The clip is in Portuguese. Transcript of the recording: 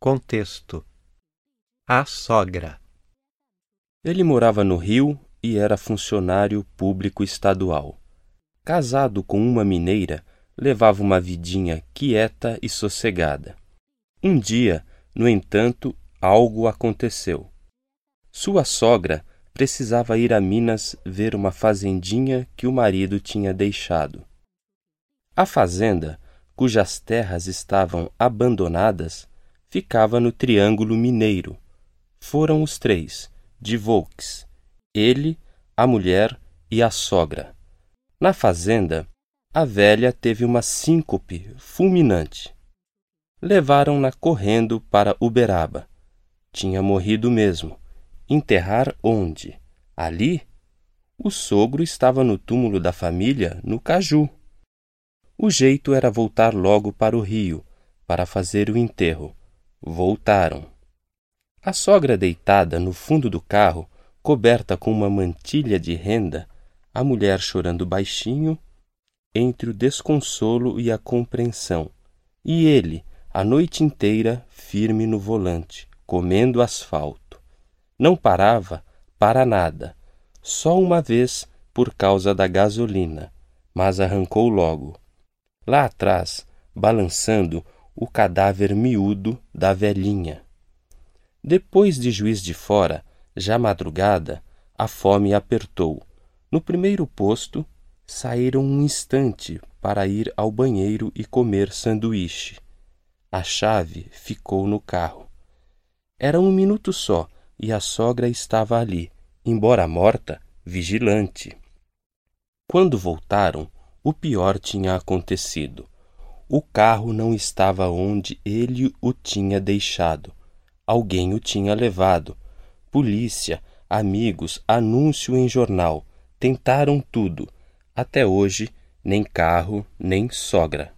Contexto: A sogra. Ele morava no Rio e era funcionário público estadual. Casado com uma mineira, levava uma vidinha quieta e sossegada. Um dia, no entanto, algo aconteceu. Sua sogra precisava ir a Minas ver uma fazendinha que o marido tinha deixado. A fazenda, cujas terras estavam abandonadas, ficava no Triângulo Mineiro. Foram os três, de Volks, ele, a mulher e a sogra. Na fazenda, a velha teve uma síncope fulminante. Levaram-na correndo para Uberaba. Tinha morrido mesmo. Enterrar onde? Ali? O sogro estava no túmulo da família, no Caju. O jeito era voltar logo para o rio, para fazer o enterro. Voltaram. A sogra deitada no fundo do carro, coberta com uma mantilha de renda, a mulher chorando baixinho, entre o desconsolo e a compreensão, e ele, a noite inteira, firme no volante, comendo asfalto. Não parava para nada, só uma vez por causa da gasolina, mas arrancou logo. Lá atrás, balançando, o cadáver miúdo da velhinha. Depois de Juiz de Fora, já madrugada, a fome apertou. No primeiro posto, saíram um instante para ir ao banheiro e comer sanduíche. A chave ficou no carro. Era um minuto só e a sogra estava ali, embora morta, vigilante. Quando voltaram, o pior tinha acontecido. O carro não estava onde ele o tinha deixado. Alguém o tinha levado. Polícia, amigos, anúncio em jornal. Tentaram tudo. Até hoje, nem carro, nem sogra.